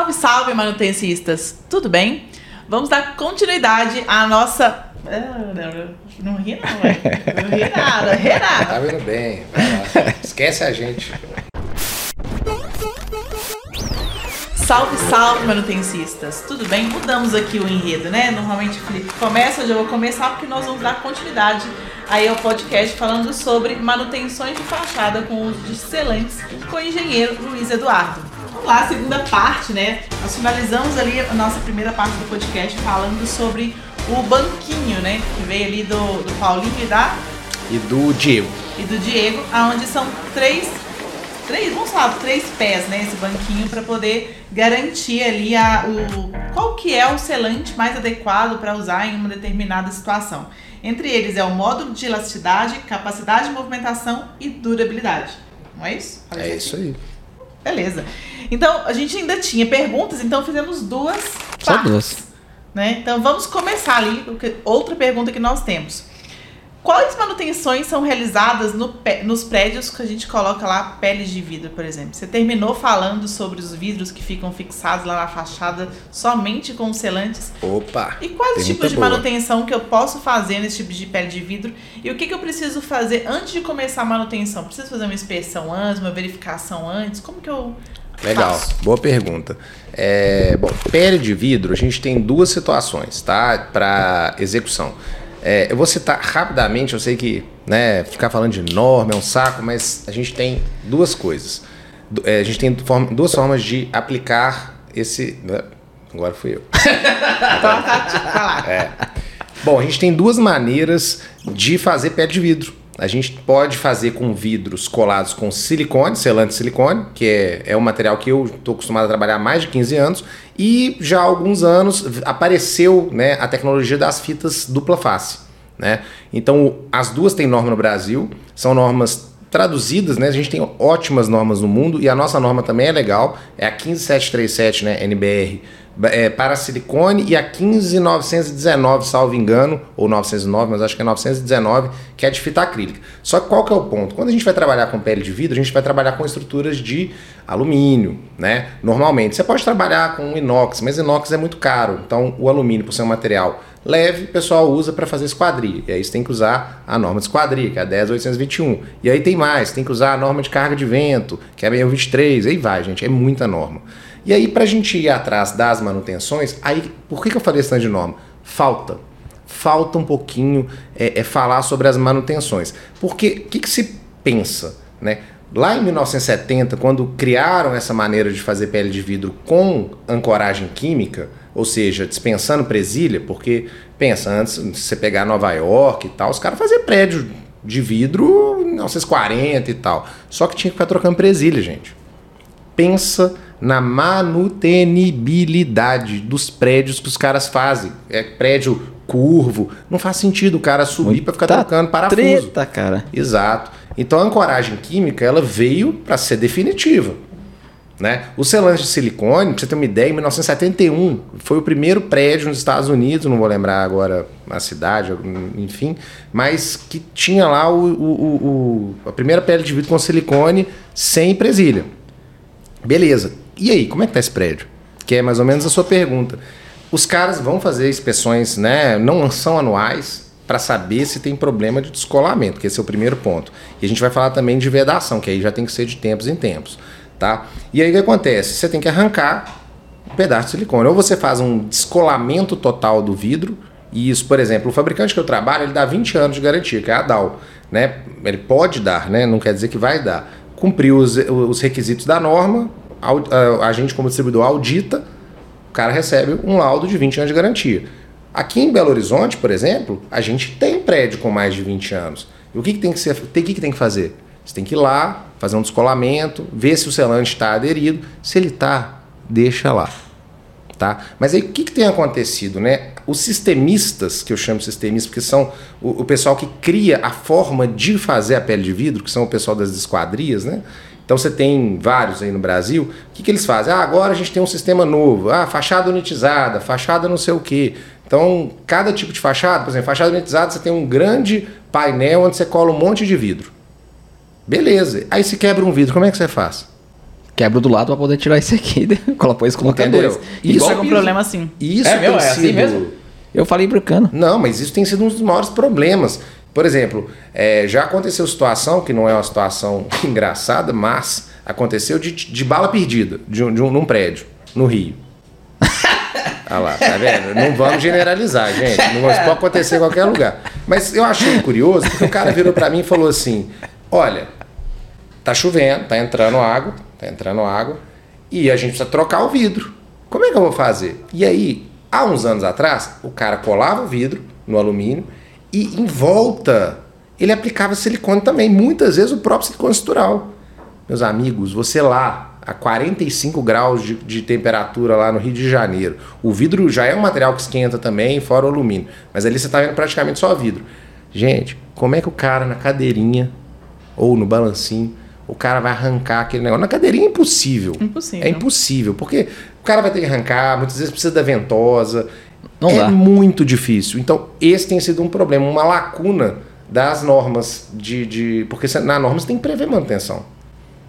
Salve, salve, manutencistas! Tudo bem? Vamos dar continuidade à nossa. Não ri, não, velho. Não ri nada, ri nada. Tá vendo bem. vai lá. Esquece a gente. Salve, salve, manutencistas! Tudo bem? Mudamos aqui o enredo, né? Normalmente o Felipe começa, hoje eu vou começar porque nós vamos dar continuidade aí ao podcast falando sobre manutenções de fachada com uso de selantes com o engenheiro Luiz Eduardo. Vamos lá, segunda parte, né? Nós finalizamos ali a nossa primeira parte do podcast falando sobre o banquinho, né? Que veio ali do, do Paulinho e da E do Diego. e do Diego, aonde são três, três, vamos falar, três pés, né, esse banquinho para poder garantir ali a, o qual que é o selante mais adequado para usar em uma determinada situação. Entre eles é o módulo de elasticidade, capacidade de movimentação e durabilidade. Não é isso? Falei É isso aí. Beleza. Então, a gente ainda tinha perguntas, então fizemos duas Só partes, duas. Né? Então, vamos começar ali. Outra pergunta que nós temos. Quais manutenções são realizadas no nos prédios que a gente coloca lá peles de vidro, por exemplo? Você terminou falando sobre os vidros que ficam fixados lá na fachada somente com os selantes. Opa. E quais tipos de boa. manutenção que eu posso fazer nesse tipo de pele de vidro? E o que, que eu preciso fazer antes de começar a manutenção? Preciso fazer uma inspeção antes, uma verificação antes? Como que eu Legal, boa pergunta. É, bom, pele de vidro, a gente tem duas situações, tá? Para execução. É, eu vou citar rapidamente, eu sei que né, ficar falando de norma é um saco, mas a gente tem duas coisas. É, a gente tem duas formas de aplicar esse. né, Agora fui eu. É. Bom, a gente tem duas maneiras de fazer pé de vidro. A gente pode fazer com vidros colados com silicone, selante silicone, que é, é um material que eu estou acostumado a trabalhar há mais de 15 anos, e já há alguns anos apareceu né, a tecnologia das fitas dupla face. Né? Então, as duas têm norma no Brasil, são normas traduzidas, né? A gente tem ótimas normas no mundo e a nossa norma também é legal, é a 15737, né, NBR, é, para silicone e a 15919, salvo engano, ou 909, mas acho que é 919, que é de fita acrílica. Só que qual que é o ponto? Quando a gente vai trabalhar com pele de vidro, a gente vai trabalhar com estruturas de alumínio, né? Normalmente. Você pode trabalhar com inox, mas inox é muito caro. Então, o alumínio, por ser um material leve, o pessoal usa para fazer esquadria. E aí você tem que usar a norma de esquadria, que é a 10821. E aí tem mais, tem que usar a norma de carga de vento, que é a 23. Aí vai, gente, é muita norma. E aí, para a gente ir atrás das manutenções, aí por que, que eu falei esse de norma? Falta. Falta um pouquinho é, é falar sobre as manutenções. Porque o que, que se pensa? Né? Lá em 1970, quando criaram essa maneira de fazer pele de vidro com ancoragem química, ou seja, dispensando presilha, porque pensa, antes você pegar Nova York e tal, os caras faziam prédio de vidro em 1940 e tal. Só que tinha que ficar trocando presilha, gente pensa na manutenibilidade dos prédios que os caras fazem. É prédio curvo, não faz sentido o cara subir para ficar Tá trocando parafuso. Treta, cara. Exato. Então a ancoragem química ela veio para ser definitiva. Né? O selante de silicone, pra você ter uma ideia, em 1971 foi o primeiro prédio nos Estados Unidos, não vou lembrar agora a cidade, enfim, mas que tinha lá o, o- o- o- a primeira pele de vidro com silicone sem presilha. Beleza. E aí, como é que tá esse prédio? Que é mais ou menos a sua pergunta. Os caras vão fazer inspeções, né? Não são anuais para saber se tem problema de descolamento, que esse é o primeiro ponto. E a gente vai falar também de vedação, que aí já tem que ser de tempos em tempos, tá? E aí o que acontece? Você tem que arrancar um pedaço de silicone. Ou você faz um descolamento total do vidro, e isso, por exemplo, o fabricante que eu trabalho, ele dá 20 anos de garantia, que é a DAO, né? Ele pode dar, né? Não quer dizer que vai dar. Cumpriu os, os requisitos da norma, a, gente como distribuidor audita, o cara recebe um laudo de 20 anos de garantia. Aqui em Belo Horizonte, por exemplo, a gente tem prédio com mais de 20 anos. E o que, que tem que ser, tem, que, que tem que fazer? Você tem que ir lá, fazer um descolamento, ver se o selante está aderido. Se ele está, deixa lá. Tá? Mas aí o que, que tem acontecido, né? Os sistemistas, que eu chamo de sistemistas, porque são o, o pessoal que cria a forma de fazer a pele de vidro, que são o pessoal das esquadrias, né? Então você tem vários aí no Brasil. O que, que eles fazem? Ah, agora a gente tem um sistema novo. Ah, fachada unitizada, fachada não sei o quê. Então, cada tipo de fachada, por exemplo, fachada unitizada, você tem um grande painel onde você cola um monte de vidro. Beleza. Aí se quebra um vidro, como é que você faz? quebro do lado pra poder tirar esse aqui. Coloca isso coloca Entendeu? dois. Isso Igual é um piso. problema assim. Isso É tem meu? É assim sido- mesmo? Eu falei brincando. Não, mas isso tem sido um dos maiores problemas. Por exemplo, é, já aconteceu situação, que não é uma situação engraçada, mas aconteceu de, de bala perdida de um, de um, num prédio, no Rio. Olha lá, tá vendo? Não vamos generalizar, gente. Não pode acontecer em qualquer lugar. Mas eu achei curioso, porque o cara virou pra mim e falou assim: olha, tá chovendo, tá entrando água, tá entrando água, e a gente precisa trocar o vidro. Como é que eu vou fazer? E aí, há uns anos atrás, o cara colava o vidro no alumínio e em volta ele aplicava silicone também, muitas vezes o próprio silicone estrutural. Meus amigos, você lá a 45 graus de, de temperatura lá no Rio de Janeiro, o vidro já é um material que esquenta também, fora o alumínio, mas ali você está vendo praticamente só vidro. Gente, como é que o cara na cadeirinha ou no balancinho, o cara vai arrancar aquele negócio? Na cadeirinha é impossível. Impossível. É impossível, porque o cara vai ter que arrancar, muitas vezes precisa da ventosa. Não é dá. muito difícil. Então, esse tem sido um problema, uma lacuna das normas de. de porque na norma você tem que prever manutenção.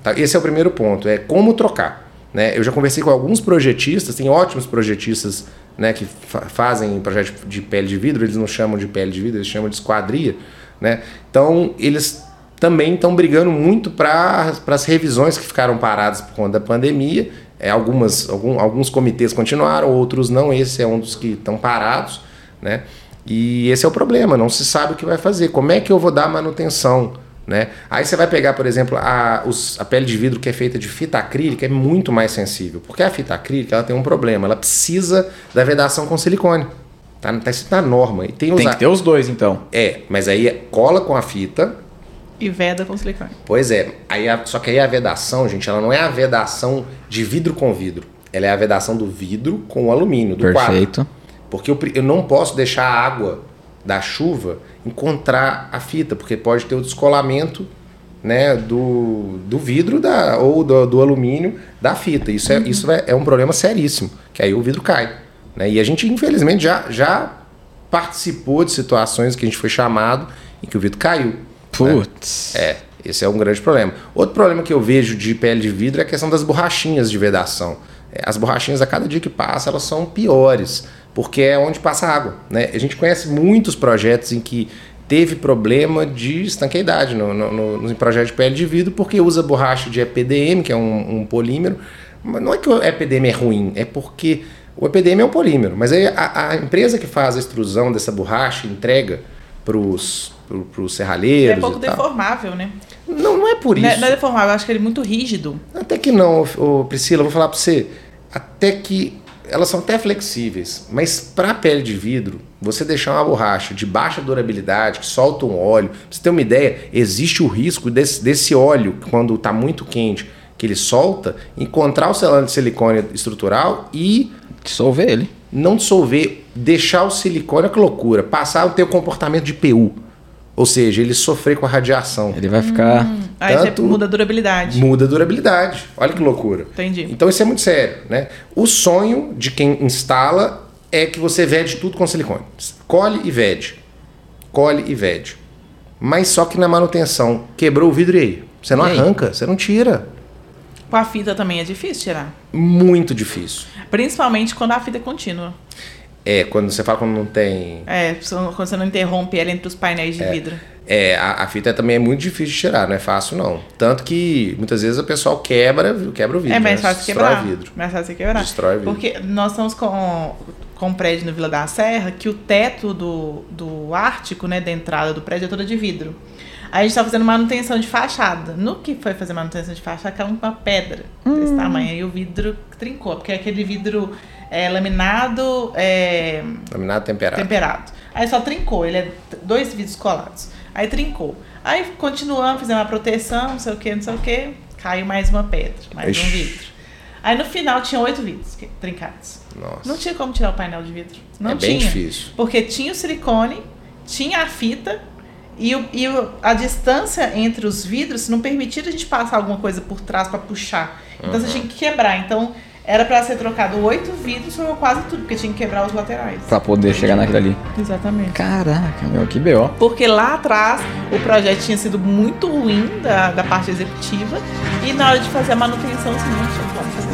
Tá? Esse é o primeiro ponto, é como trocar. Né? Eu já conversei com alguns projetistas, tem ótimos projetistas né, que fa- fazem projeto de pele de vidro, eles não chamam de pele de vidro, eles chamam de esquadria. Né? Então, eles também estão brigando muito para as revisões que ficaram paradas por conta da pandemia. É, algumas, algum- alguns comitês continuaram, outros não. Esse é um dos que estão parados. Né? E esse é o problema, não se sabe o que vai fazer. Como é que eu vou dar manutenção? Né? Aí você vai pegar, por exemplo, a, os- a pele de vidro que é feita de fita acrílica, é muito mais sensível. Porque a fita acrílica ela tem um problema, ela precisa da vedação com silicone. Tá, tá escrito na norma. E tem, Tem que ter os dois, então. É, mas aí cola com a fita, E veda com silicone. Pois é, aí a- só que aí a vedação, gente, ela não é a vedação de vidro com vidro. Ela é a vedação do vidro com o alumínio, do quadro. Perfeito. Porque eu, eu não posso deixar a água da chuva encontrar a fita, porque pode ter o descolamento né, do, do vidro da, ou do, do alumínio da fita. Isso, é, isso é, é um problema seríssimo, que aí o vidro cai. Né? E a gente, infelizmente, já, já participou de situações que a gente foi chamado em que o vidro caiu. Putz. É, esse é um grande problema. Outro problema que eu vejo de pele de vidro é a questão das borrachinhas de vedação. É, As borrachinhas, a cada dia que passa, elas são piores, porque é onde passa água. Né? A gente conhece muitos projetos em que teve problema de estanqueidade no, no, no, no projeto de pele de vidro, porque usa borracha de EPDM, que é um, um polímero. Mas não é que o EPDM é ruim, é porque o EPDM é um polímero. Mas aí a, a empresa que faz a extrusão dessa borracha entrega para os serralheiros. é pouco e tal. deformável, né? Não, não é por Não é, isso. não é deformável, eu acho que ele é muito rígido. Até que não, ô, Priscila, eu vou falar pra você. Até que elas são até flexíveis, mas para pele de vidro, você deixar uma borracha de baixa durabilidade, que solta um óleo, pra você ter uma ideia, existe o risco desse, desse óleo, quando está muito quente, que ele solta, encontrar o selante de silicone estrutural e Dissolver ele. não dissolver, deixar o silicone, olha que loucura, passar a ter o comportamento de PU. Ou seja, ele sofrer com a radiação. Ele vai ficar. Aí Tanto- muda a durabilidade. Muda a durabilidade. Olha que loucura. Entendi. Então isso é muito sério, né? O sonho de quem instala é que você vede tudo com silicone. Colhe e vede. Colhe e vede. Mas só que na manutenção, quebrou o vidro e aí? Você não E aí? arranca, você não tira. Com a fita também é difícil tirar. Muito difícil. Principalmente quando a fita é contínua. É, quando você fala quando não tem. É, quando você não interrompe ela entre os painéis de vidro. É, a, a fita também é muito difícil de tirar, não é fácil não. Tanto que muitas vezes o pessoal quebra, quebra o vidro. é mais né? fácil Destrói quebrar. o vidro. Mais fácil quebrar. Destrói o vidro. Porque nós estamos com, com um prédio no Vila da Serra que o teto do, do Ártico, né, da entrada do prédio é toda de vidro. Aí a gente tá fazendo manutenção de fachada. No que foi fazer manutenção de fachada, caiu uma pedra desse tamanho. Aí o vidro trincou, porque é aquele vidro é, laminado é, Laminado temperado. temperado. Aí só trincou, ele é dois vidros colados. Aí trincou. Aí continuamos, fizemos a proteção, não sei o que, não sei o que. Caiu mais uma pedra, mais um Ixi. vidro. Aí no final tinha oito vidros trincados. Nossa. Não tinha como tirar o painel de vidro. Não é tinha. bem difícil. Porque tinha o silicone, tinha a fita e, o- e o- a distância entre os vidros não permitia a gente passar alguma coisa por trás para puxar. Então Uhum. você tinha que quebrar. Então Era pra ser trocado oito vidros, foi quase tudo, porque tinha que quebrar os laterais. Pra poder chegar naquilo ali. Exatamente. Caraca, meu, que B.O. Porque lá atrás o projeto tinha sido muito ruim da, da parte executiva e na hora de fazer a manutenção, assim, não tinha como fazer.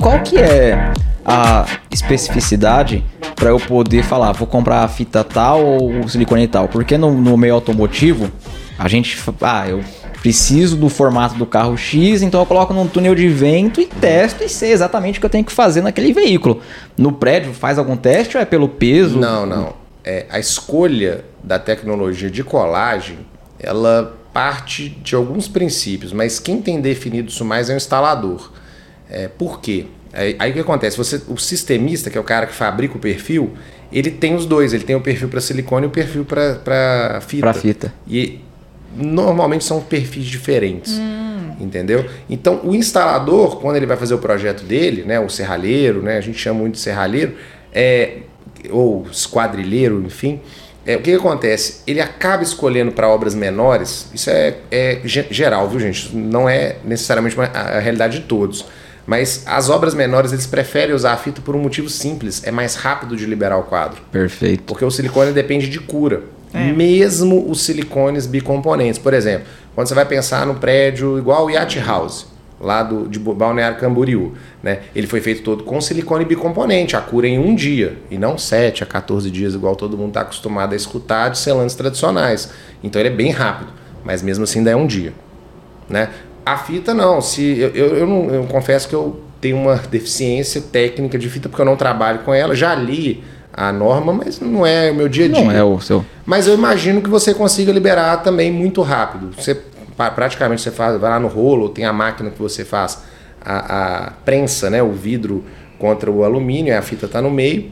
Qual que é a especificidade para eu poder falar, vou comprar a fita tal ou silicone tal? Porque no, no meio automotivo, a gente, ah, eu preciso do formato do carro X, então eu coloco num túnel de vento e testo e sei exatamente o que eu tenho que fazer naquele veículo. No prédio, faz algum teste ou é pelo peso? Não, não. É, a escolha da tecnologia de colagem, ela parte de alguns princípios, mas quem tem definido isso mais é o instalador. É, por quê? Aí, aí o que acontece? Você, o sistemista, que é o cara que fabrica o perfil, ele tem os dois. Ele tem o perfil para silicone e o perfil para fita. Pra fita. E normalmente são perfis diferentes. Entendeu? Então, o instalador, quando ele vai fazer o projeto dele, né, o serralheiro, né, a gente chama muito de serralheiro, é, ou esquadrilheiro, enfim, é, o que, que acontece? Ele acaba escolhendo para obras menores, isso é, é ge- geral, viu, gente? Não é necessariamente uma- a, a realidade de todos. Mas as obras menores, eles preferem usar a fita por um motivo simples: é mais rápido de liberar o quadro. Perfeito. Porque o silicone depende de cura. É. Mesmo os silicones bicomponentes. Por exemplo, quando você vai pensar no prédio igual o Yacht House, lá do, de Balneário Camboriú, né? Ele foi feito todo com silicone bicomponente, a cura em um dia, e não 7 a 14 dias, igual todo mundo está acostumado a escutar de selantes tradicionais. Então ele é bem rápido, mas mesmo assim ainda é um dia. Né? A fita não, se eu, eu, eu não eu confesso que eu tenho uma deficiência técnica de fita porque eu não trabalho com ela, já li a norma, mas não é o meu dia a dia. Não é o seu. Mas eu imagino que você consiga liberar também muito rápido. Você praticamente você faz, vai lá no rolo, tem a máquina que você faz a, a prensa, né, o vidro contra o alumínio, a fita está no meio.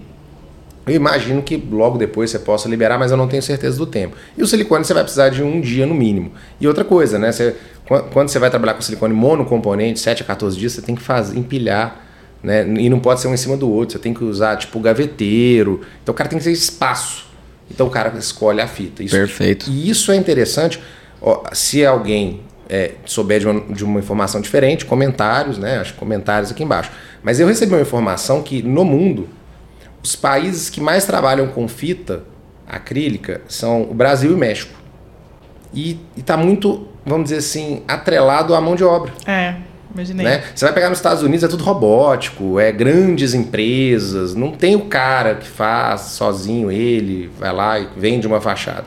Eu imagino que logo depois você possa liberar, mas eu não tenho certeza do tempo. E o silicone você vai precisar de um dia no mínimo. E outra coisa, né? Você, quan- quando você vai trabalhar com silicone monocomponente, 7 a 14 dias, você tem que fazer, empilhar, né? E não pode ser um em cima do outro. Você tem que usar, tipo, gaveteiro. Então o cara tem que ter espaço. Então o cara escolhe a fita. Isso, Perfeito. E isso é interessante. Ó, se alguém é, souber de uma, de uma informação diferente, comentários, né? Acho comentários aqui embaixo. Mas eu recebi uma informação que no mundo os países que mais trabalham com fita acrílica são o Brasil e o México. E está muito, vamos dizer assim, atrelado à mão de obra. É, imaginei. Né? Você vai pegar nos Estados Unidos, é tudo robótico, é grandes empresas, não tem o cara que faz sozinho ele, vai lá e vende uma fachada.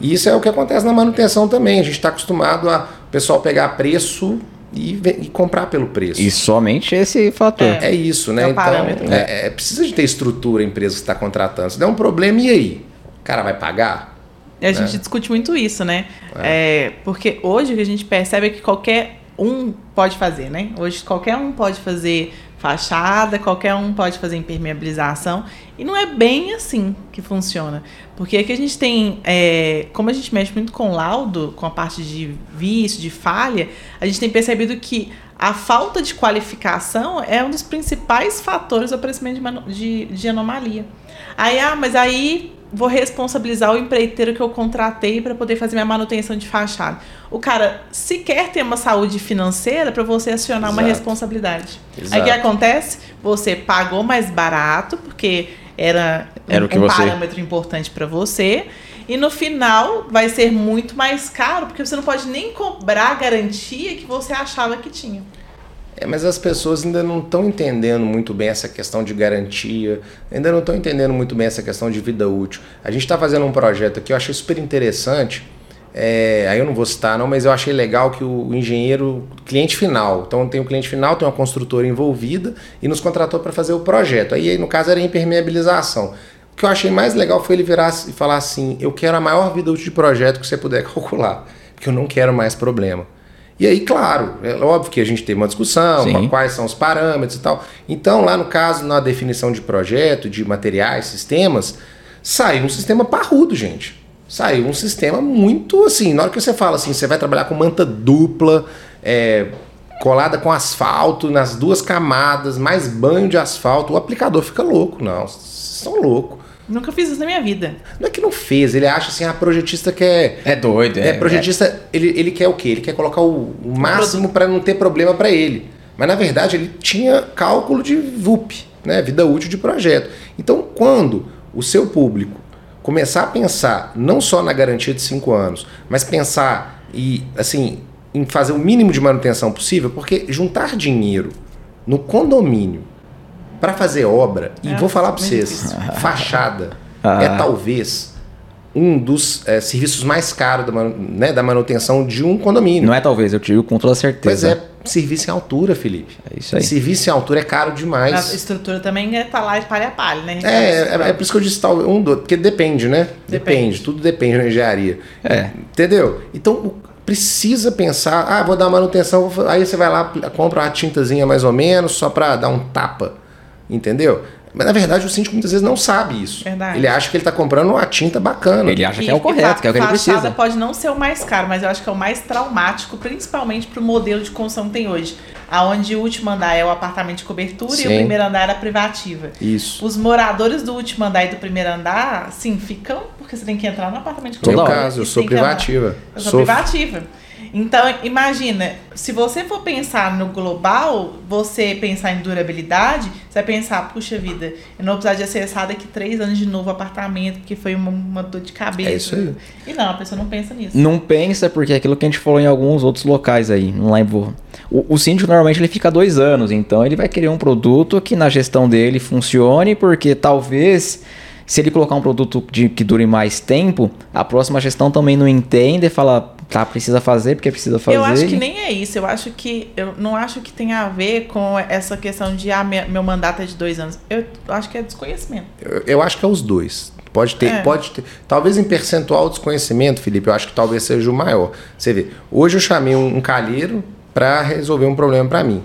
E isso é o que acontece na manutenção também. A gente está acostumado a o pessoal pegar preço e, e comprar pelo preço. E somente esse fator. É. É isso, né? É então, parâmetro. é, é, precisa de ter estrutura a empresa que está contratando. Se der um problema, e aí? O cara vai pagar? A gente discute muito isso, né? É, porque hoje o que a gente percebe é que qualquer um pode fazer, né? Hoje qualquer um pode fazer fachada, qualquer um pode fazer impermeabilização. E não é bem assim que funciona. Porque aqui a gente tem, é, como a gente mexe muito com laudo, com a parte de vício, de falha, a gente tem percebido que a falta de qualificação é um dos principais fatores do aparecimento de, de, de anomalia. Aí, ah, mas aí vou responsabilizar o empreiteiro que eu contratei para poder fazer minha manutenção de fachada. O cara sequer tem uma saúde financeira para você acionar uma Exato. responsabilidade. Aí Exato. o que acontece? Você pagou mais barato, porque era, Era um, um você- parâmetro importante para você. E no final vai ser muito mais caro, porque você não pode nem cobrar a garantia que você achava que tinha. É, mas as pessoas ainda não estão entendendo muito bem essa questão de garantia, ainda não estão entendendo muito bem essa questão de vida útil. A gente está fazendo um projeto aqui, eu achei super interessante. é, aí eu não vou citar, não, mas eu achei legal que o engenheiro, cliente final, então tem o cliente final, tem uma construtora envolvida e nos contratou para fazer o projeto. Aí, no caso, era impermeabilização. O que eu achei mais legal foi ele virar e falar assim: eu quero a maior vida útil de projeto que você puder calcular, porque eu não quero mais problema. E aí, claro, é óbvio que a gente teve uma discussão, Sim. quais são os parâmetros e tal. Então, lá no caso, na definição de projeto, de materiais, sistemas, saiu um sistema parrudo, gente. Saiu um sistema muito assim. Na hora que você fala assim, você vai trabalhar com manta dupla, é, colada com asfalto nas duas camadas, mais banho de asfalto, o aplicador fica louco. Não, vocês são loucos. Nunca fiz isso na minha vida. Não é que não fez, ele acha assim, a projetista quer. É doido, É, projetista, Ele, ele quer o quê? Ele quer colocar o, o máximo para não ter problema para ele. Mas na verdade ele tinha cálculo de VUP, né? Vida útil de projeto. Então quando o seu público começar a pensar não só na garantia de 5 anos, mas pensar e assim em fazer o mínimo de manutenção possível, porque juntar dinheiro no condomínio para fazer obra, e É, vou falar para vocês, difícil. fachada Ah. é talvez um dos é, serviços mais caros da, né, da manutenção de um condomínio. Não é talvez, eu digo com toda certeza. é, serviço em altura, Felipe. É isso aí. Serviço em altura é caro A demais. estrutura também é tá lá de palha a palha, né? É, é, é por isso que eu disse tal, um do, porque depende, né? Depende. tudo depende na engenharia. É. Entendeu? Então o- precisa pensar, ah, vou dar manutenção, vou aí você vai lá, compra uma tintazinha mais ou menos, só para dar um tapa. Entendeu? Mas na verdade o síndico muitas vezes não sabe isso. Verdade. Ele acha que ele está comprando uma tinta bacana. Ele acha E- que é o e correto, que é o que ele fachada precisa. pode não ser o mais caro, mas eu acho que é o mais traumático, principalmente para o modelo de construção que tem hoje. Aonde o último andar é o apartamento de cobertura e Sim. o primeiro andar é a privativa. Isso. Os moradores do último andar e do primeiro andar, sim, ficam porque você tem que entrar no apartamento de No meu Toda hora. caso, eu E sou privativa. Eu sou Sou- privativa. Então, imagina, se você for pensar no global, você pensar em durabilidade, você vai pensar, puxa vida, eu não vou precisar de acessar daqui três anos de novo apartamento, porque foi uma, uma dor de cabeça. É isso aí. E não, a pessoa não pensa nisso. Não pensa, porque é aquilo que a gente falou em alguns outros locais aí, não lembro. O, o síndico normalmente ele fica dois anos, então ele vai querer um produto que na gestão dele funcione, porque talvez se ele colocar um produto de, que dure mais tempo, a próxima gestão também não entende e fala, tá, precisa fazer porque precisa fazer. Eu acho que nem é isso. Eu acho que. Eu não acho que tem a ver com essa questão de ah, minha- meu mandato é de dois anos. Eu acho que é desconhecimento. Eu, eu acho que é os dois. Pode ter, É. pode ter. Talvez em percentual desconhecimento, Felipe, eu acho que talvez seja o maior. Você vê, hoje eu chamei um, um calheiro para resolver um problema para mim.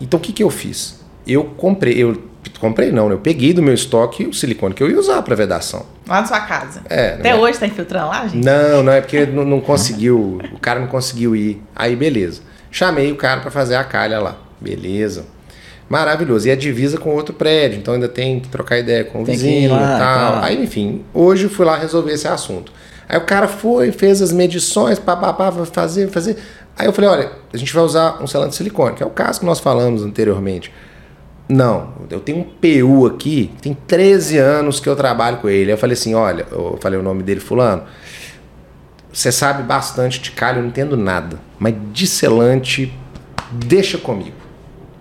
Então o que, que eu fiz? Eu comprei, eu comprei não, né? eu peguei do meu estoque o silicone que eu ia usar para vedação. Lá na sua casa. É, Até né? hoje tá infiltrando lá, gente? Não, não é porque não, não conseguiu, o cara não conseguiu ir. Aí beleza. Chamei o cara para fazer a calha lá. Beleza. Maravilhoso. E a divisa com outro prédio, então ainda tem que trocar ideia com o Tem vizinho lá, e tal. tá. Aí, enfim, hoje eu fui lá resolver esse assunto. Aí o cara foi, fez as medições, papapá, fazer, vai fazer. Aí eu falei, olha, a gente vai usar um selante de silicone, que é o caso que nós falamos anteriormente. Não, eu tenho um PU aqui, tem 13 anos que eu trabalho com ele. Eu falei assim, olha, eu falei o nome dele, fulano, você sabe bastante de calho, eu não entendo nada. Mas de selante, deixa comigo,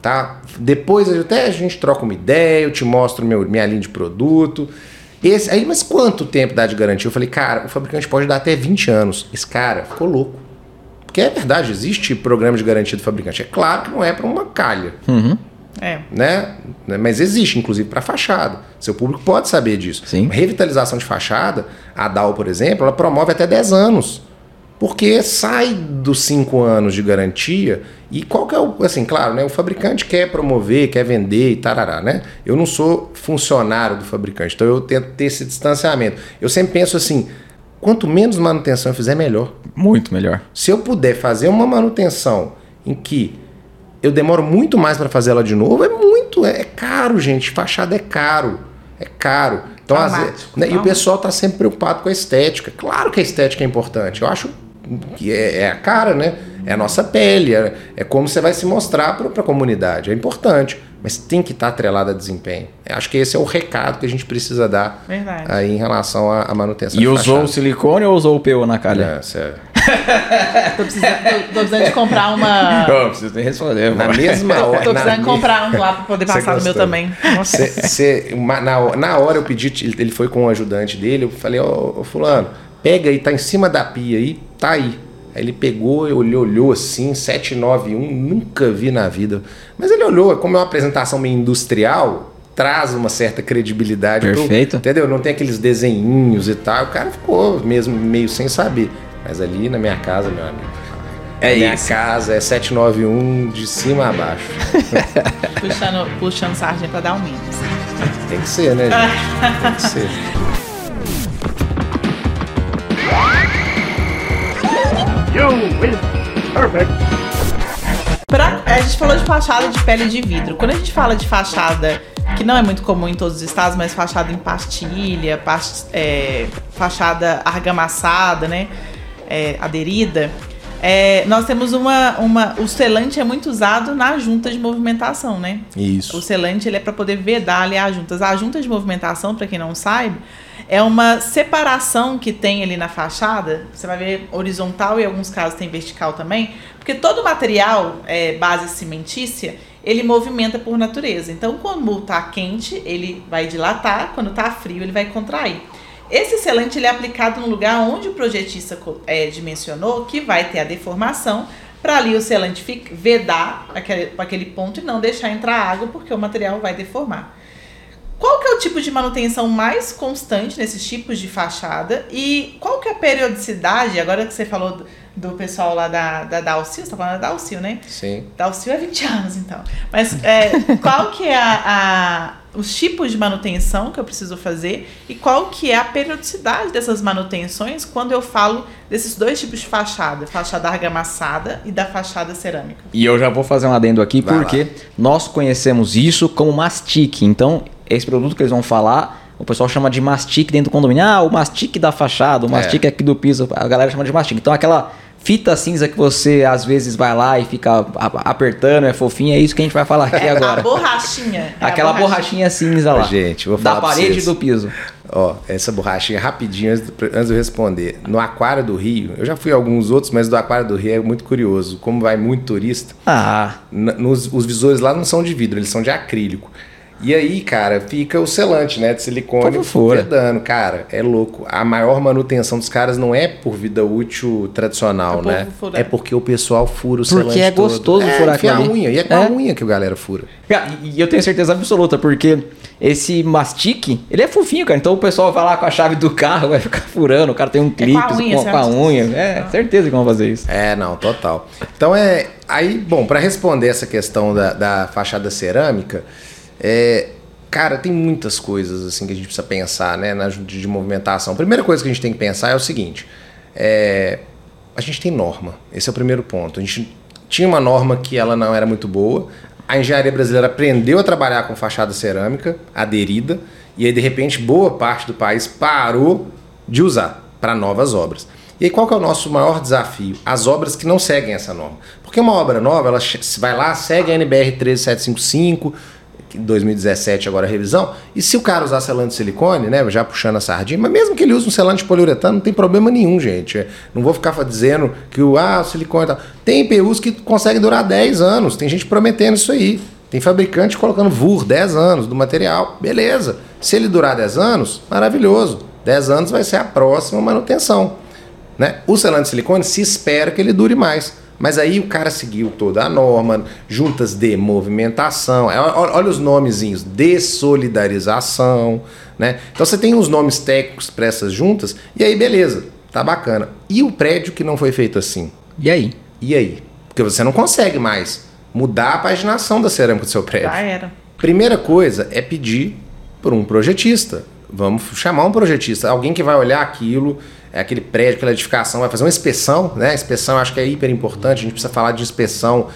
tá? Depois até a gente troca uma ideia, eu te mostro meu, minha linha de produto. Esse, aí, mas quanto tempo dá de garantia? Eu falei, cara, o fabricante pode dar até 20 anos. Esse cara ficou louco. Porque é verdade, existe programa de garantia do fabricante. É claro que não é para uma calha Uhum. É. né? Mas existe, inclusive, para fachada. Seu público pode saber disso. Sim. Revitalização de fachada, a DAO, por exemplo, ela promove até 10 anos. Porque sai dos 5 anos de garantia e qual que é o. Assim, claro, né? O fabricante quer promover, quer vender e tarará, né? Eu não sou funcionário do fabricante, então eu tento ter esse distanciamento. Eu sempre penso assim: quanto menos manutenção eu fizer, melhor. Muito melhor. Se eu puder fazer uma manutenção em que eu demoro muito mais para fazer ela de novo, é muito, é, é caro, gente. Fachada é caro. É caro. Então, às vezes, né, e o pessoal tá sempre preocupado com a estética. Claro que a estética é importante. Eu acho que é, é a cara, né? É a nossa pele. É, é como você vai se mostrar para a comunidade. É importante. Mas tem que estar atrelado a desensempenho. Eu acho que esse é o recado que a gente precisa dar Verdade. aí em relação à, à manutenção E usou o fachada. silicone ou usou o PU na calha? É, sério. Tô precisando, tô, tô precisando de comprar uma. Não, preciso nem responder. Na mesma hora. Tô na precisando me- comprar um lá pra poder passar no meu também. Nossa. Cê- cê- uma- na, na hora eu pedi, ele foi com o ajudante dele, eu falei, ô ô, fulano, pega aí, tá em cima da pia aí, tá aí. Aí ele pegou, ele olhou assim, 791, nunca vi na vida. Mas ele olhou, como é uma apresentação meio industrial, traz uma certa credibilidade. pro- Perfeito. entendeu? Não tem aqueles desenhinhos e tal. O cara ficou mesmo meio sem saber. Mas ali na minha casa, meu amigo. É minha isso. casa é 791 de cima a baixo. Puxando, puxando sargento pra dar um mínimo. Tem que ser, né, gente? Tem que ser. You win. Perfect. Pra- a gente falou de fachada de pele de vidro. Quando a gente fala de fachada que que não é muito comum em todos os estados, mas fachada em pastilha, past- é, fachada argamassada, né? É, aderida. É, nós temos uma, uma. O selante é muito usado na junta de movimentação, né? O Isso. selante ele é para poder vedar ali as juntas. A junta de movimentação, para quem não sabe, é uma separação que tem ali na fachada. Você vai ver horizontal e em alguns casos tem vertical também, porque todo material é, base cimentícia ele movimenta por natureza. Então, quando está quente, ele vai dilatar, quando está frio, ele vai contrair. Esse selante ele é aplicado no lugar onde o projetista é, dimensionou que vai ter a deformação para ali o selante vedar aquele, aquele ponto e não deixar entrar água porque o material vai deformar. Qual que é o tipo de manutenção mais constante nesses tipos de fachada e qual que é a periodicidade, agora que você falou do, pessoal lá da, da Dalcio, você tá falando da Dalcio, né? Sim. Dalcio é 20 anos, então. Mas é, qual que é a, a- os tipos de manutenção que eu preciso fazer e qual que é a periodicidade dessas manutenções quando eu falo desses dois tipos de fachada, fachada argamassada e da fachada cerâmica? E eu já vou fazer um adendo aqui, Vai porque nós conhecemos isso como mastique. Então, esse produto que eles vão falar, o pessoal chama de mastique dentro do condomínio. Ah, o mastique da fachada, o É. mastique aqui do piso, a galera chama de mastique. Então, aquela fita cinza que você às vezes vai lá e fica a- apertando, é fofinha, é isso que a gente vai falar aqui A agora. borrachinha. é a Aquela borrachinha cinza lá. Gente, vou da falar pra parede vocês. do piso. Ó, essa borrachinha rapidinho antes, de- antes de eu responder. No Aquário do Rio, eu já fui a alguns outros, mas do Aquário do Rio é muito curioso. Como vai muito turista, Ah, nos, os visores lá não são de vidro, eles são de acrílico. E aí, cara, fica o selante, né, de silicone vedando. Cara, é louco. A maior manutenção dos caras não é por vida útil tradicional, É né? furar. É porque o pessoal fura o Porque selante é todo. gostoso é, furar ali. unha. E é com É. a unha que o galera fura. E eu tenho certeza absoluta, porque esse mastique, ele é fofinho, cara. Então o pessoal vai lá com a chave do carro, vai ficar furando, o cara tem um clipe a unha, com, com a unha. É, certeza que vão fazer isso. É, não, total. Então é. Aí, bom, para responder essa questão da, da fachada cerâmica, é, cara, tem muitas coisas assim que a gente precisa pensar, né, na junta de movimentação. A primeira coisa que a gente tem que pensar é o seguinte: é, a gente tem norma. Esse é o primeiro ponto. A gente tinha uma norma que ela não era muito boa. A engenharia brasileira aprendeu a trabalhar com fachada cerâmica aderida e aí de repente boa parte do país parou de usar para novas obras. E aí qual que é o nosso maior desafio? As obras que não seguem essa norma. Porque uma obra nova, ela vai lá, segue a NBR 13755, que 2017 agora revisão, e se o cara usar selante de silicone, né, já puxando a sardinha, mas mesmo que ele use um selante de poliuretano, não tem problema nenhum, gente. Não vou ficar dizendo que o, ah, silicone. Tem IPUs que conseguem durar 10 anos, tem gente prometendo isso aí. Tem fabricante colocando VUR 10 anos do material, beleza. Se ele durar 10 anos, maravilhoso. 10 anos vai ser a próxima manutenção. Né? O selante de silicone se espera que ele dure mais. Mas aí o cara seguiu toda a norma, juntas de movimentação, é, olha os nomezinhos, dessolidarização, né? Então você tem os nomes técnicos para essas juntas, e aí beleza, tá bacana. E o prédio que não foi feito assim? E aí? E aí? Porque você não consegue mais mudar a paginação da cerâmica do seu prédio. Já era. Primeira coisa é pedir por um projetista. Vamos chamar um projetista, alguém que vai olhar aquilo, é aquele prédio, aquela edificação, vai fazer uma inspeção, né? Inspeção eu acho que é hiper importante, a gente precisa falar de inspeção,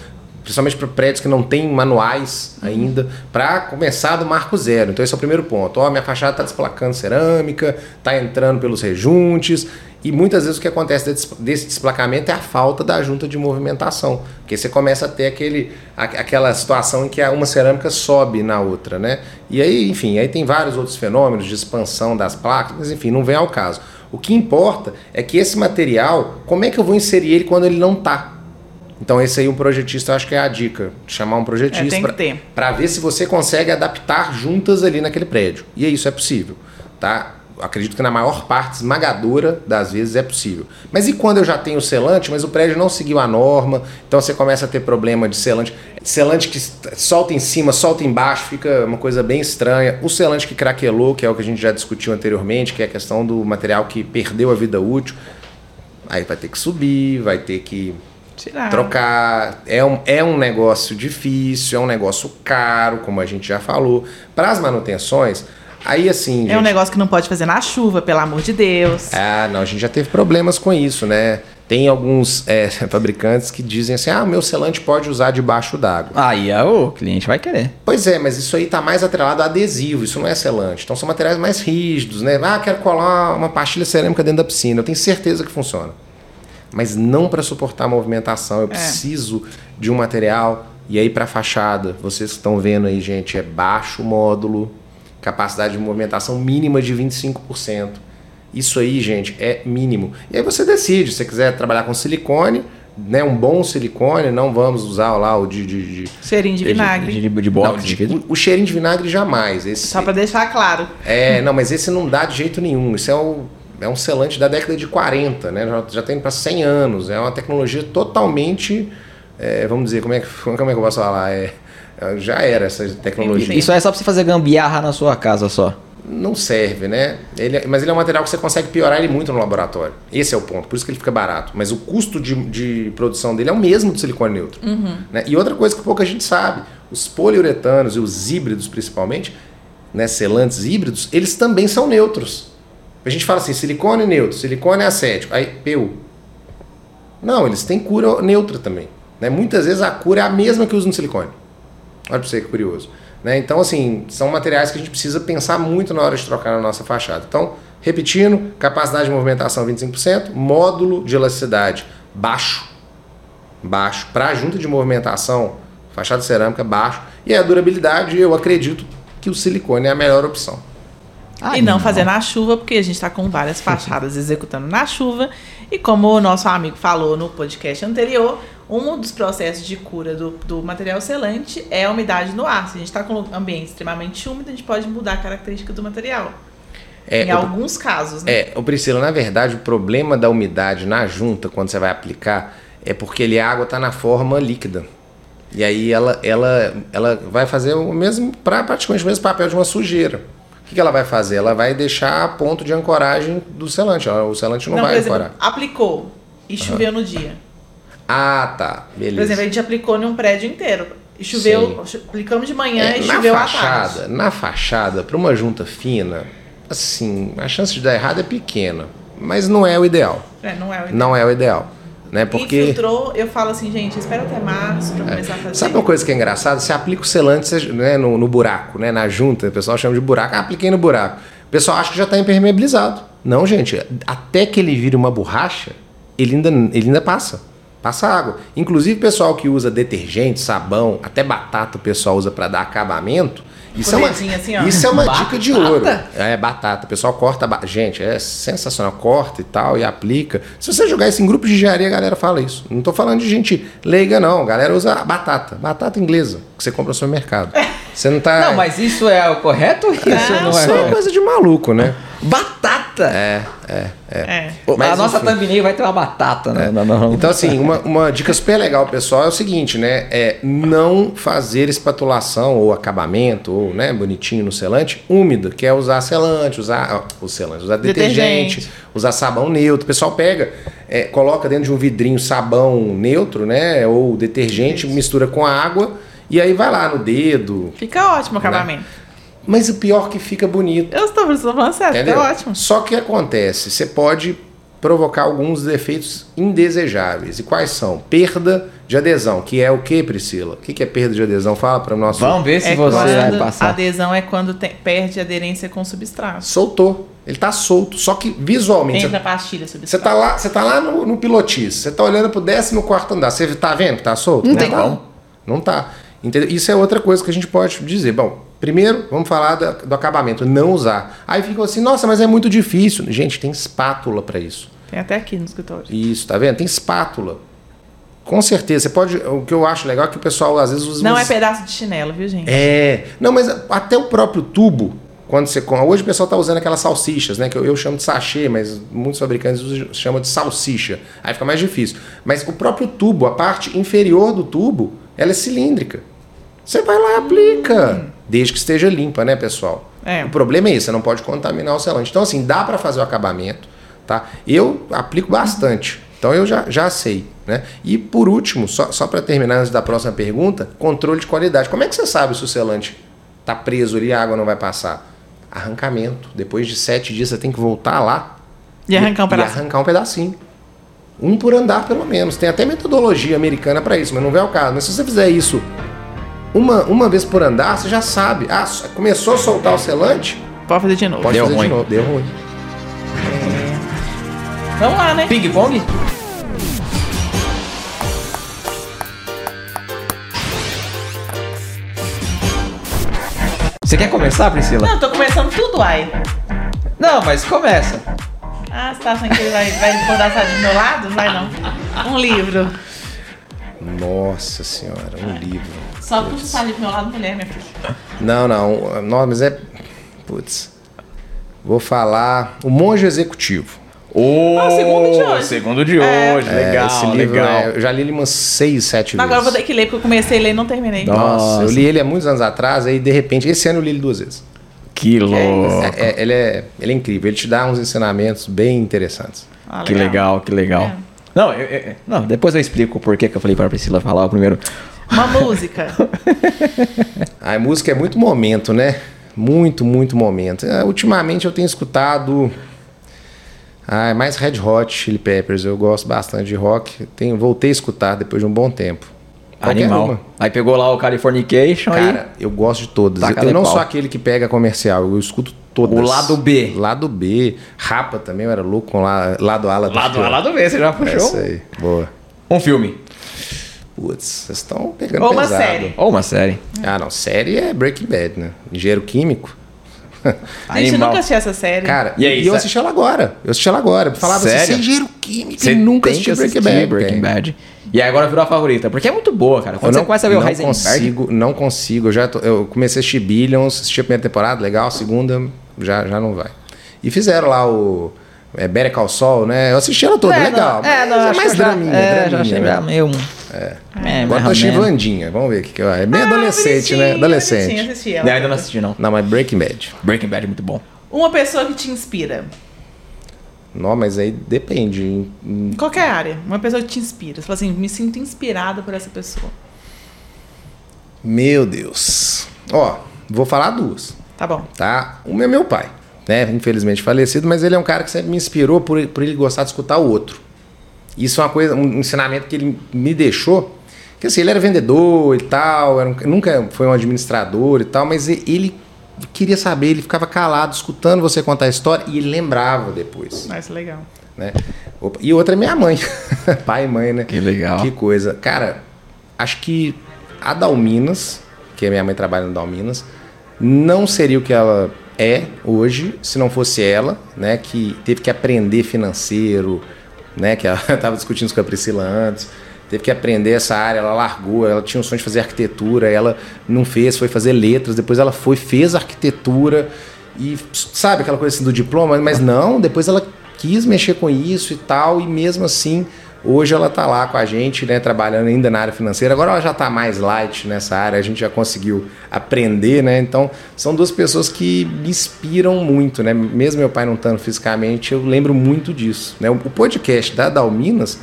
principalmente para prédios que não têm manuais ainda, para começar do marco zero. Então esse é o primeiro ponto. Ó, minha fachada está desplacando cerâmica, está entrando pelos rejuntes, e muitas vezes o que acontece desse- desplacamento é a falta da junta de movimentação. Porque você começa a ter aquele, a- aquela situação em que a- uma cerâmica sobe na outra, né? E aí, enfim, aí tem vários outros fenômenos de expansão das placas, mas enfim, não vem ao caso. O que importa é que esse material, como é que eu vou inserir ele quando ele não tá? Então esse aí um projetista, eu acho que é a dica, chamar um É, projetista ter. para ver se você consegue adaptar juntas ali naquele prédio. E isso é possível, tá? Acredito que na maior parte esmagadora das vezes é possível. Mas e quando eu já tenho selante, mas o prédio não seguiu a norma, então você começa a ter problema de selante. Selante que solta em cima, solta embaixo, fica uma coisa bem estranha. O selante que craquelou, que é o que a gente já discutiu anteriormente, que é a questão do material que perdeu a vida útil. Aí vai ter que subir, vai ter que Tirar. trocar. É um, é um negócio difícil, é um negócio caro, como a gente já falou. Para as manutenções, aí assim. É um gente- negócio que não pode fazer na chuva, pelo amor de Deus. Ah, não, a gente já teve problemas com isso, né? Tem alguns é, fabricantes que dizem assim: ah, o meu selante pode usar debaixo d'água. Aí é o cliente vai querer. Pois é, mas isso aí está mais atrelado a adesivo, isso não é selante. Então são materiais mais rígidos, né? Ah, quero colar uma pastilha cerâmica dentro da piscina. Eu tenho certeza que funciona. Mas não para suportar a movimentação. Eu preciso de um material. E aí, para fachada, vocês que estão vendo aí, gente, é baixo módulo, capacidade de movimentação mínima de 25%. Isso aí, gente, é mínimo. E aí você decide, se você quiser trabalhar com silicone, né, um bom silicone, não vamos usar lá o de... de, de Cheirinho de vinagre. De, de, de não, box, de o, o cheirinho de vinagre jamais. Esse, Só pra deixar claro. é, não, mas esse não dá de jeito nenhum. Isso é, o, é um selante da década de 40, né? Já, já tem para 100 anos. É uma tecnologia totalmente, é, vamos dizer, como é, que, como é que eu posso falar? É, já era essa tecnologia. Isso é só pra você fazer gambiarra na sua casa só. Não serve, né? Ele, é- mas ele é um material que você consegue piorar ele muito no laboratório. Esse é o ponto, por isso que ele fica barato. Mas o custo de, de produção dele é o mesmo do silicone neutro. né? E outra coisa que pouca gente sabe: os poliuretanos e os híbridos, principalmente, né, selantes híbridos, eles também são neutros. A gente fala assim: silicone neutro, silicone acético, aí PU. Não, eles têm cura neutra também. Né? Muitas vezes a cura é a mesma que usa no silicone. Olha pra você que curioso. Né? Então, assim, são materiais que a gente precisa pensar muito na hora de trocar na nossa fachada. Então, repetindo, capacidade de movimentação 25%, módulo de elasticidade baixo, baixo, para junta de movimentação, fachada cerâmica baixo, e a durabilidade, eu acredito que o silicone é a melhor opção. e não fazer na chuva, porque a gente está com várias fachadas executando na chuva. E como o nosso amigo falou no podcast anterior, um dos processos de cura do, do material selante é a umidade no ar. Se a gente está com um ambiente extremamente úmido, a gente pode mudar a característica do material. É, em o- alguns casos, né? É, o Priscila, na verdade, o problema da umidade na junta, quando você vai aplicar, é porque ele, a água está na forma líquida. E aí ela, ela, ela vai fazer o mesmo, pra, praticamente o mesmo papel de uma sujeira. O que, ela vai fazer? Ela vai deixar a ponto de ancoragem do selante. Ela- O selante não, Não, vai exemplo, ancorar. aplicou e choveu no dia. Ah, tá. Beleza. Por exemplo, a gente aplicou num prédio inteiro. E choveu, cho- aplicamos de manhã É, e na choveu à fachada, tarde. na fachada, para uma junta fina, assim, a chance de dar errado é pequena. Mas não é o ideal. É, não é o Não é o ideal. Né? Porque. Infiltrou, eu falo assim, gente, espera até março pra começar a fazer. Sabe uma coisa que é engraçada? Você aplica o selante né, no, no buraco, né, na junta, o pessoal chama de buraco. Ah, apliquei no buraco. O pessoal acha que já está impermeabilizado. Não, gente. Até que ele vire uma borracha, ele ainda, ele ainda passa. Passa água. Inclusive, pessoal que usa detergente, sabão, até batata o pessoal usa para dar acabamento. Isso, é uma, assim, isso é uma dica de ouro. É, batata. O pessoal corta. ba- Gente, é sensacional. Corta e tal e aplica. Se você jogar isso em grupo de engenharia, a galera fala isso. Não tô falando de gente leiga, não. A galera usa batata. Batata inglesa, que você compra no supermercado. Você não tá. Não, mas isso é o correto isso Não, não, Isso é é uma correto? coisa de maluco, né? Batata! É, é, é. É. Mas, a nossa enfim. thumbnail vai ter uma batata, né? Não, não, não. Então, assim, uma, uma dica super legal, pessoal, é o seguinte, né? É não fazer espatulação ou acabamento, ou, né, bonitinho no selante, úmido, que é usar selante, usar. ó, o selante, usar detergente, Detergente. usar sabão neutro. O pessoal pega, é, coloca dentro de um vidrinho sabão neutro, né? Ou detergente, mistura com a água, e aí vai lá no dedo. Fica ótimo o acabamento. Mas o pior é que fica bonito. Eu estou falando sério, Entendeu? fica ótimo. Só que acontece, você pode provocar alguns defeitos indesejáveis. E quais são? Perda de adesão, que é o que, Priscila? O que é perda de adesão? Fala para o nosso. Vamos ver se É você vai passar. adesão é quando tem- perde aderência com o substrato. Soltou. Ele tá solto. Só que visualmente. Entra Você, a pastilha substrato. você tá lá, você tá lá no, no pilotis, você tá olhando pro 14 andar. Você tá vendo que tá solto? Não tem tá. como. Não tá. Entendeu? Isso é outra coisa que a gente pode dizer. Bom, primeiro, vamos falar da- do acabamento, não usar. Aí ficam assim, nossa, mas é muito difícil. Gente, tem espátula para isso. Tem até aqui no escritório. Isso, tá vendo? Tem espátula. Com certeza. Você pode. O que eu acho legal é que o pessoal às vezes usa. Não é uns- pedaço de chinelo, viu, gente? É. Não, mas até o próprio tubo, quando você. Hoje o pessoal tá usando aquelas salsichas, né? Que eu, eu chamo de sachê, mas muitos fabricantes usam, chamam de salsicha. Aí fica mais difícil. Mas o próprio tubo, a parte inferior do tubo, ela é cilíndrica. Você vai lá e aplica. Desde que esteja limpa, né, pessoal? É. O problema é isso, você não pode contaminar o selante. Então, assim, dá para fazer o acabamento, tá? Eu aplico bastante. Então eu já, já sei, né? E por último, só, só para terminar antes da próxima pergunta, controle de qualidade. Como é que você sabe se o selante tá preso ali e a água não vai passar? Arrancamento. Depois de sete dias você tem que voltar lá E arrancar um e pedaço. arrancar um pedacinho. Um por andar, pelo menos. Tem até metodologia americana para isso, mas não vem ao caso. Mas se você fizer isso uma, uma vez por andar, você já sabe. Ah, começou a soltar o selante, Pode fazer de novo. pode Deu fazer ruim. de novo. Deu ruim. Vamos lá, né? Ping-pong? Você quer começar, Priscila? Não, eu tô começando tudo, ai. Não, mas começa. Ah, você tá achando que ele vai, vai conversar do meu lado? Vai não. Um livro. Nossa senhora, um livro. Só puxa o sali do meu lado, mulher, minha filha. Não, não. Não, mas é. Putz. Vou falar. O Monge Executivo. O Ah, o segundo de hoje. Segundo de É. hoje. É, Legal, esse livro legal. é- eu já li ele umas seis, sete Mas agora eu vou vezes. ter que ler, porque eu comecei a ler e não terminei. Nossa. Nossa, eu li ele há muitos anos atrás, aí de repente, esse ano eu li ele duas vezes. Que louco. É, é- ele, é, ele é incrível, ele te dá uns ensinamentos bem interessantes. Ah, Que legal, que legal. É. Não, eu- eu- não, depois eu explico o porquê que eu falei para a Priscila falar o primeiro. Uma música. A música é muito momento, né? Muito, muito momento. É, ultimamente eu tenho escutado ah, é mais Red Hot Chili Peppers. Eu gosto bastante de rock. Tenho, voltei a escutar depois de um bom tempo. Qualquer Animal. uma. Aí pegou lá o Californication aí. Cara, eu gosto de todas. Taca Eu, não pau. sou aquele que pega comercial, eu escuto todas. O lado B. Lado B. Rapa também, eu era louco com la, lado A, lado Lado B. A, lado B, você já É puxou. isso aí. Boa. Um filme. Putz, vocês estão pegando Ou uma pesado. série. Ou uma série. Ah, não. Série é Breaking Bad, né? Engenheiro químico. A gente nunca assistiu essa série. Cara, E aí, eu sé- assisti ela agora. Eu assisti ela agora. Falava assim, Sério? você é engenheiro químico Você e nunca assistiu Breaking Bad. Breaking. Bad. E agora virou a favorita. Porque é muito boa, cara. Quando Eu você não, começa a ver o não Heisenberg... consigo, não consigo. Eu, já tô- eu comecei a assistir Billions, assisti a primeira temporada, legal. A segunda, já, já não vai. E fizeram lá o é, Better Call Saul, né? Eu assisti ela toda, É, legal. Não, é, não, é mais eu já- draminha, É, já draminha, achei né? já meio... É, Agora mais tô ou assistindo menos. Vandinha. Vamos ver o que, que é. É bem Ah, adolescente, né? Adolescente. assisti ela. Não, ainda não assisti, não. Não, mas Breaking Bad. Breaking Bad é muito bom. Uma pessoa que te inspira. Não, mas aí depende. Em- em- qualquer área. Uma pessoa que te inspira. Você fala assim, me sinto inspirada por essa pessoa. Meu Deus. Ó, vou falar duas. Tá bom. tá? Um é meu pai, né? Infelizmente falecido, mas ele é um cara que sempre me inspirou por, por ele gostar de escutar o outro. Isso é uma coisa, um ensinamento que ele me deixou. Que assim, ele era vendedor e tal, era um- nunca foi um administrador e tal, mas ele queria saber, ele ficava calado, escutando você contar a história e ele lembrava depois. Mas legal. né? Opa, E outra é minha mãe, pai e mãe, né? Que legal. Que coisa. Cara, acho que a Dalminas, que a minha mãe trabalha no Dalminas, não seria o que ela é hoje se não fosse ela, né? Que teve que aprender financeiro, né? Que ela estava discutindo isso com a Priscila antes. Teve que aprender essa área, ela largou, ela tinha um sonho de fazer arquitetura, ela não fez, foi fazer letras, depois ela foi, fez arquitetura e sabe aquela coisa assim do diploma, mas não, depois ela quis mexer com isso e tal, e mesmo assim, hoje ela tá lá com a gente, né, trabalhando ainda na área financeira. Agora ela já tá mais light nessa área, a gente já conseguiu aprender, né? Então, são duas pessoas que me inspiram muito, né? Mesmo meu pai não estando fisicamente, eu lembro muito disso, né? O podcast da Dalminas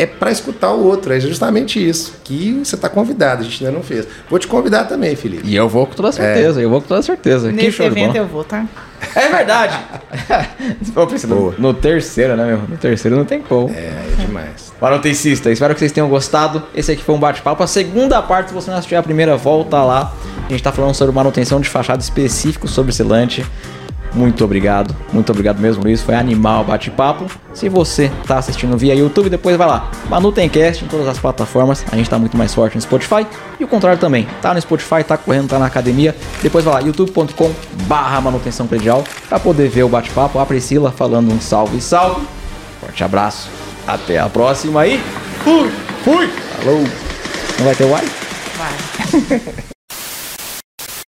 é para escutar o outro, é justamente isso, que você tá convidado, a gente ainda não fez. Vou te convidar também, Felipe. E eu vou com toda certeza, eu vou com toda certeza. que Nesse show de evento eu vou, tá? É verdade. Ô, Priscila, Boa. no terceiro, né, meu? No terceiro não tem como. É, é demais. Manutencista, espero que vocês tenham gostado. Esse aqui foi um bate-papo. A segunda parte, se você não assistiu a primeira, volta lá. A gente tá falando sobre manutenção de fachada específico sobre selante. Muito obrigado, muito obrigado mesmo, Luiz. Foi animal bate-papo. Se você tá assistindo via YouTube, depois vai lá. Manutencast em todas as plataformas. A gente tá muito mais forte no Spotify. E o contrário também. Tá no Spotify, tá correndo, tá na academia. Depois vai lá, youtube.com barra manutenção predial. Pra poder ver o bate-papo. A Priscila falando um salve, salve. Forte abraço. Até a próxima aí. Fui. Fui. Falou. Não vai ter o ai? Vai.